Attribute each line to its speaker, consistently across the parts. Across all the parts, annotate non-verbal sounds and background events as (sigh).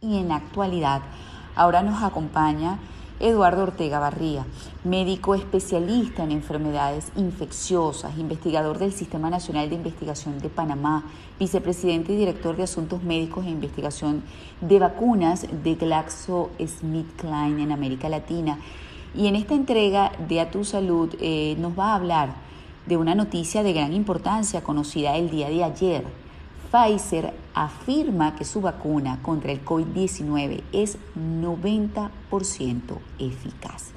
Speaker 1: Y en actualidad, ahora nos acompaña Eduardo Ortega Barría, médico especialista en enfermedades infecciosas, investigador del Sistema Nacional de Investigación de Panamá, vicepresidente y director de Asuntos Médicos e Investigación de Vacunas de GlaxoSmithKline en América Latina. Y en esta entrega de A Tu Salud eh, nos va a hablar de una noticia de gran importancia conocida el día de ayer Pfizer afirma que su vacuna contra el COVID-19 es 90% eficaz.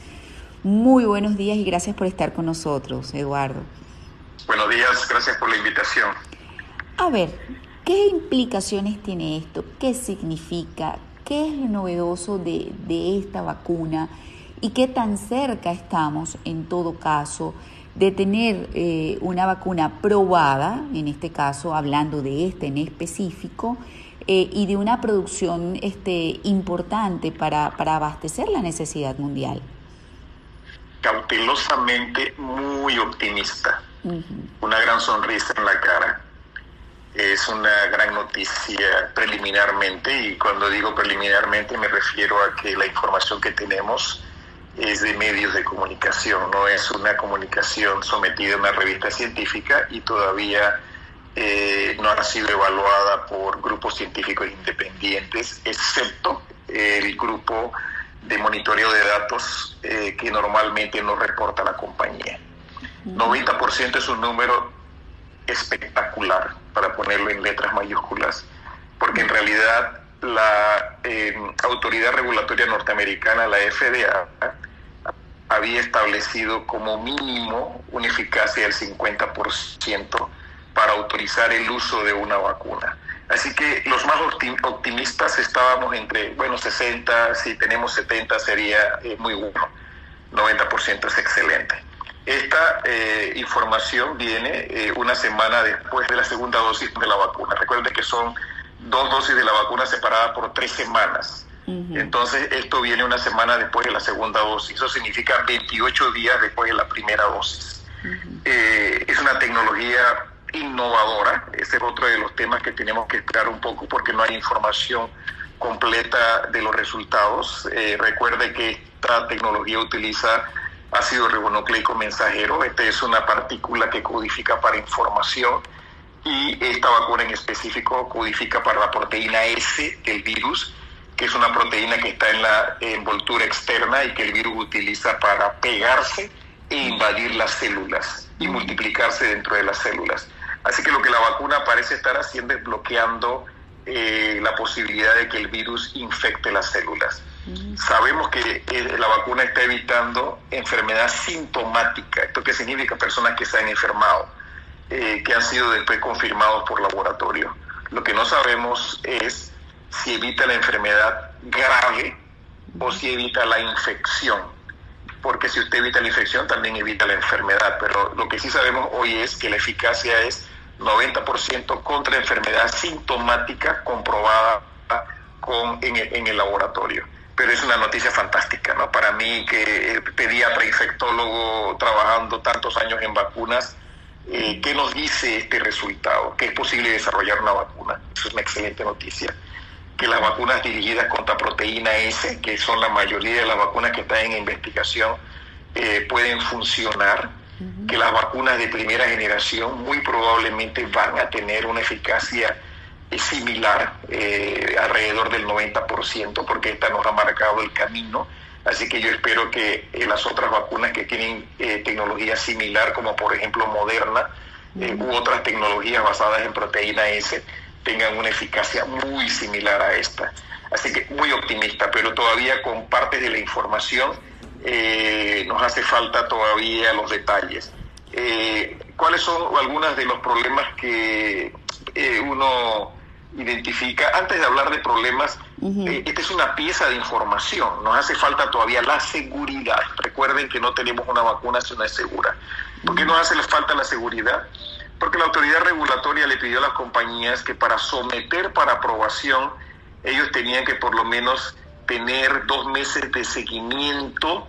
Speaker 1: Muy buenos días y gracias por estar con nosotros, Eduardo.
Speaker 2: Buenos días, gracias por la invitación.
Speaker 1: A ver, ¿qué implicaciones tiene esto? ¿Qué significa? ¿Qué es lo novedoso de, de esta vacuna? ¿Y qué tan cerca estamos, en todo caso, de tener eh, una vacuna probada, en este caso hablando de este en específico, eh, y de una producción este, importante para, para abastecer la necesidad mundial?
Speaker 2: Cautelosamente muy optimista, una gran sonrisa en la cara. Es una gran noticia preliminarmente y cuando digo preliminarmente me refiero a que la información que tenemos es de medios de comunicación, no es una comunicación sometida a una revista científica y todavía eh, no ha sido evaluada por grupos científicos independientes, excepto el grupo de monitoreo de datos eh, que normalmente no reporta la compañía. 90% es un número espectacular, para ponerlo en letras mayúsculas, porque en realidad la eh, autoridad regulatoria norteamericana, la FDA, había establecido como mínimo una eficacia del 50% para autorizar el uso de una vacuna. Así que los más optimistas estábamos entre, bueno, 60, si tenemos 70 sería eh, muy bueno, 90% es excelente. Esta eh, información viene eh, una semana después de la segunda dosis de la vacuna. Recuerden que son dos dosis de la vacuna separadas por tres semanas. Entonces, esto viene una semana después de la segunda dosis. Eso significa 28 días después de la primera dosis. Eh, es una tecnología innovadora. Ese es otro de los temas que tenemos que esperar un poco porque no hay información completa de los resultados. Eh, recuerde que esta tecnología utiliza ácido ribonucleico mensajero. Esta es una partícula que codifica para información y esta vacuna en específico codifica para la proteína S del virus que es una proteína que está en la envoltura externa y que el virus utiliza para pegarse e invadir las células y multiplicarse dentro de las células. Así que lo que la vacuna parece estar haciendo es bloqueando eh, la posibilidad de que el virus infecte las células. Sabemos que eh, la vacuna está evitando enfermedad sintomática. ¿Esto qué significa? Personas que se han enfermado, eh, que han sido después confirmados por laboratorio. Lo que no sabemos es si evita la enfermedad grave o si evita la infección. Porque si usted evita la infección, también evita la enfermedad. Pero lo que sí sabemos hoy es que la eficacia es 90% contra enfermedad sintomática comprobada con, en, el, laboratorio. Pero es una noticia fantástica, ¿no? Para mí, que pediatra, infectólogo, trabajando tantos años en vacunas, eh, ¿qué nos dice este resultado? Que es posible desarrollar una vacuna. Es una excelente noticia que las vacunas dirigidas contra proteína S, que son la mayoría de las vacunas que están en investigación, eh, pueden funcionar, que las vacunas de primera generación muy probablemente van a tener una eficacia eh, similar, eh, alrededor del 90%, porque esta nos ha marcado el camino. Así que yo espero que las otras vacunas que tienen tecnología similar, como por ejemplo Moderna, u otras tecnologías basadas en proteína S, tengan una eficacia muy similar a esta. Así que muy optimista, pero todavía con parte de la información eh, nos hace falta todavía los detalles. Eh, ¿Cuáles son algunos de los problemas que eh, uno identifica? Antes de hablar de problemas, esta es una pieza de información, nos hace falta todavía la seguridad. Recuerden que no tenemos una vacuna si no es segura. ¿Por qué nos hace falta la seguridad? Porque la autoridad regulatoria le pidió a las compañías que para someter para aprobación ellos tenían que por lo menos tener dos meses de seguimiento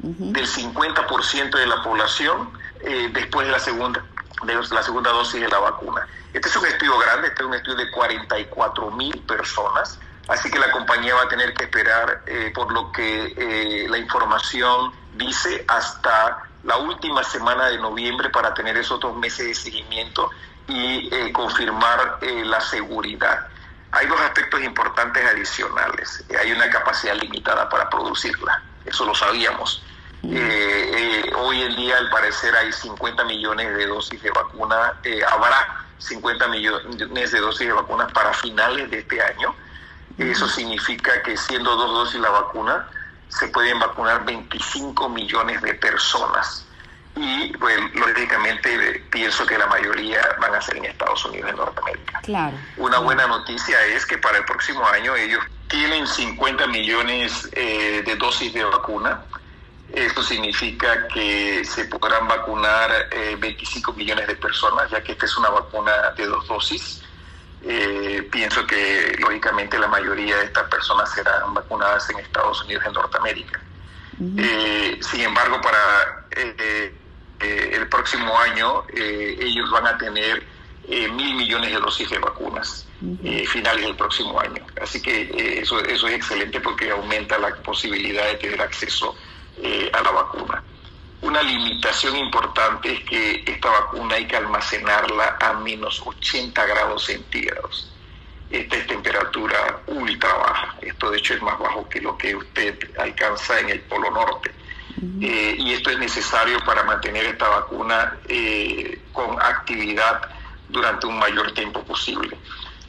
Speaker 2: del 50% de la población eh, después de la segunda de la segunda dosis de la vacuna. Este es un estudio grande, este es un estudio de 44 mil personas, Así que la compañía va a tener que esperar eh, por lo que eh, la información dice hasta la última semana de noviembre para tener esos dos meses de seguimiento y eh, confirmar la seguridad. Hay dos aspectos importantes adicionales. Hay una capacidad limitada para producirla, eso lo sabíamos. hoy en día, al parecer, hay 50 millones de dosis de vacuna, habrá 50 millones de dosis de vacunas para finales de este año eso significa que siendo dos dosis la vacuna, se pueden vacunar 25 millones de personas. Y pues, lógicamente pienso que la mayoría van a ser en Estados Unidos y Norteamérica.
Speaker 1: Claro.
Speaker 2: Una buena noticia es que para el próximo año ellos tienen 50 millones eh, de dosis de vacuna. Esto significa que se podrán vacunar 25 eh, millones de personas, ya que esta es una vacuna de dos dosis. Eh, pienso que lógicamente la mayoría de estas personas serán vacunadas en Estados Unidos y en Norteamérica. Eh, sin embargo, para eh, el próximo año ellos van a tener mil millones de dosis de vacunas finales del próximo año. Así que eso, eso es excelente porque aumenta la posibilidad de tener acceso a la vacuna. Una limitación importante es que esta vacuna hay que almacenarla a menos 80 grados centígrados. Esta es temperatura ultra baja. Esto de hecho es más bajo que lo que usted alcanza en el Polo Norte. Eh, y esto es necesario para mantener esta vacuna eh, con actividad durante un mayor tiempo posible.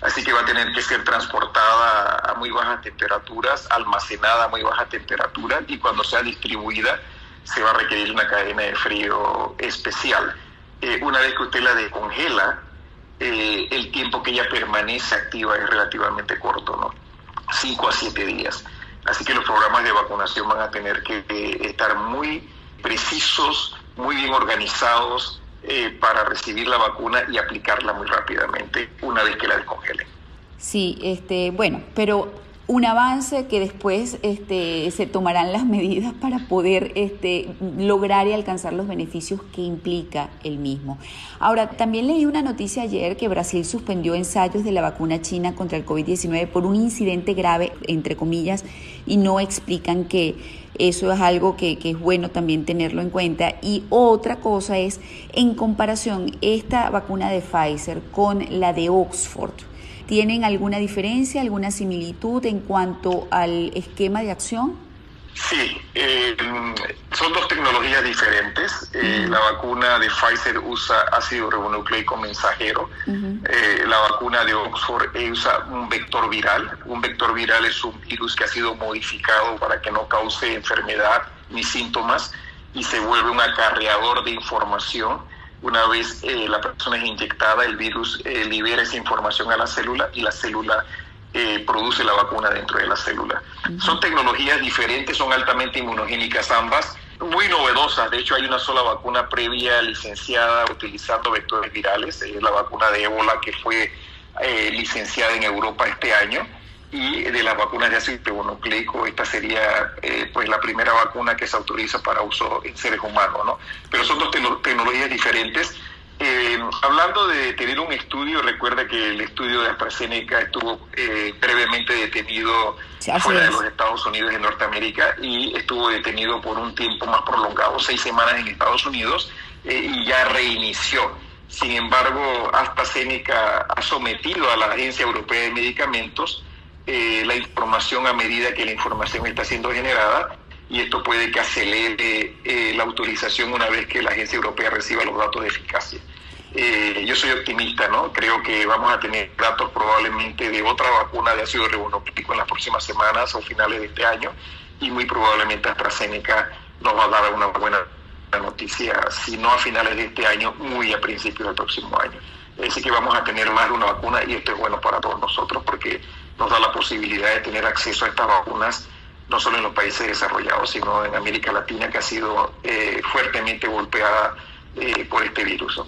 Speaker 2: Así que va a tener que ser transportada a muy bajas temperaturas, almacenada a muy baja temperatura y cuando sea distribuida se va a requerir una cadena de frío especial. Eh, una vez que usted la descongela, eh, el tiempo que ella permanece activa es relativamente corto, ¿no? 5 a 7 días. Así que los programas de vacunación van a tener que eh, estar muy precisos, muy bien organizados para recibir la vacuna y aplicarla muy rápidamente una vez que la descongelen.
Speaker 1: Sí, este, bueno, pero un avance que después este, se tomarán las medidas (laughs) para poder este, lograr y alcanzar los beneficios que implica el mismo. Ahora, también leí una noticia ayer que Brasil suspendió ensayos de la vacuna china contra el COVID-19 por un incidente grave, entre comillas, y no explican que eso es algo que, que, es bueno también tenerlo en cuenta. Y otra cosa es, en comparación, esta vacuna de Pfizer con la de Oxford. ¿Tienen alguna diferencia, alguna similitud en cuanto al esquema de acción?
Speaker 2: Sí, eh, son dos tecnologías diferentes. Eh, la vacuna de Pfizer usa ácido ribonucleico mensajero. Eh, la vacuna de Oxford usa un vector viral. Un vector viral es un virus que ha sido modificado para que no cause enfermedad ni síntomas y se vuelve un acarreador de información una vez eh, la persona es inyectada, el virus eh, libera esa información a la célula y la célula eh, produce la vacuna dentro de la célula. Son tecnologías diferentes, son altamente inmunogénicas ambas, muy novedosas. De hecho, hay una sola vacuna previa licenciada utilizando vectores virales, es la vacuna de ébola que fue licenciada en Europa este año y de las vacunas de ácido ribonucleico, esta sería eh, pues la primera vacuna que se autoriza para uso en seres humanos, ¿no? Pero son dos tecnologías diferentes. Eh, hablando de tener un estudio, recuerda que el estudio de AstraZeneca estuvo eh, brevemente detenido fuera de los Estados Unidos y Norteamérica y estuvo detenido por un tiempo más prolongado, seis semanas en Estados Unidos, y ya reinició. Sin embargo, AstraZeneca ha sometido a la Agencia Europea de Medicamentos eh, la información a medida que la información está siendo generada y esto puede que acelere eh, la autorización una vez que la agencia europea reciba los datos de eficacia. Eh, yo soy optimista, ¿no? Creo que vamos a tener datos probablemente de otra vacuna de ácido ribonucleico en las próximas semanas o finales de este año y muy probablemente AstraZeneca nos va a dar una buena noticia, si no a finales de este año, muy a principios del próximo año. Así que vamos a tener más de una vacuna y esto es bueno para todos nosotros porque nos da la posibilidad de tener acceso a estas vacunas no solo en los países desarrollados, sino en América Latina, que ha sido eh, fuertemente golpeada eh, por este virus.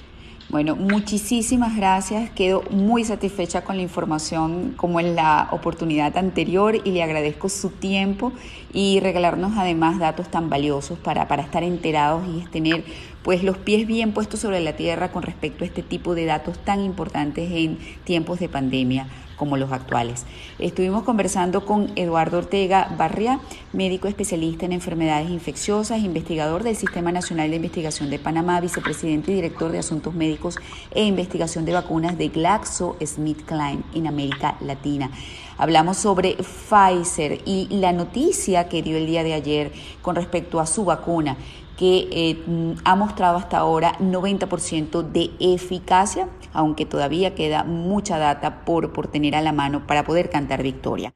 Speaker 1: Bueno, muchísimas gracias. Quedo muy satisfecha con la información como en la oportunidad anterior y le agradezco su tiempo y regalarnos además datos tan valiosos para, para estar enterados y tener pues los pies bien puestos sobre la tierra con respecto a este tipo de datos tan importantes en tiempos de pandemia como los actuales. Estuvimos conversando con Eduardo Ortega Barria, médico especialista en enfermedades infecciosas, investigador del Sistema Nacional de Investigación de Panamá, vicepresidente y director de Asuntos Médicos e Investigación de Vacunas de GlaxoSmithKline en América Latina. Hablamos sobre Pfizer y la noticia que dio el día de ayer con respecto a su vacuna que eh, ha mostrado hasta ahora 90% de eficacia, aunque todavía queda mucha data por, por tener a la mano para poder cantar victoria.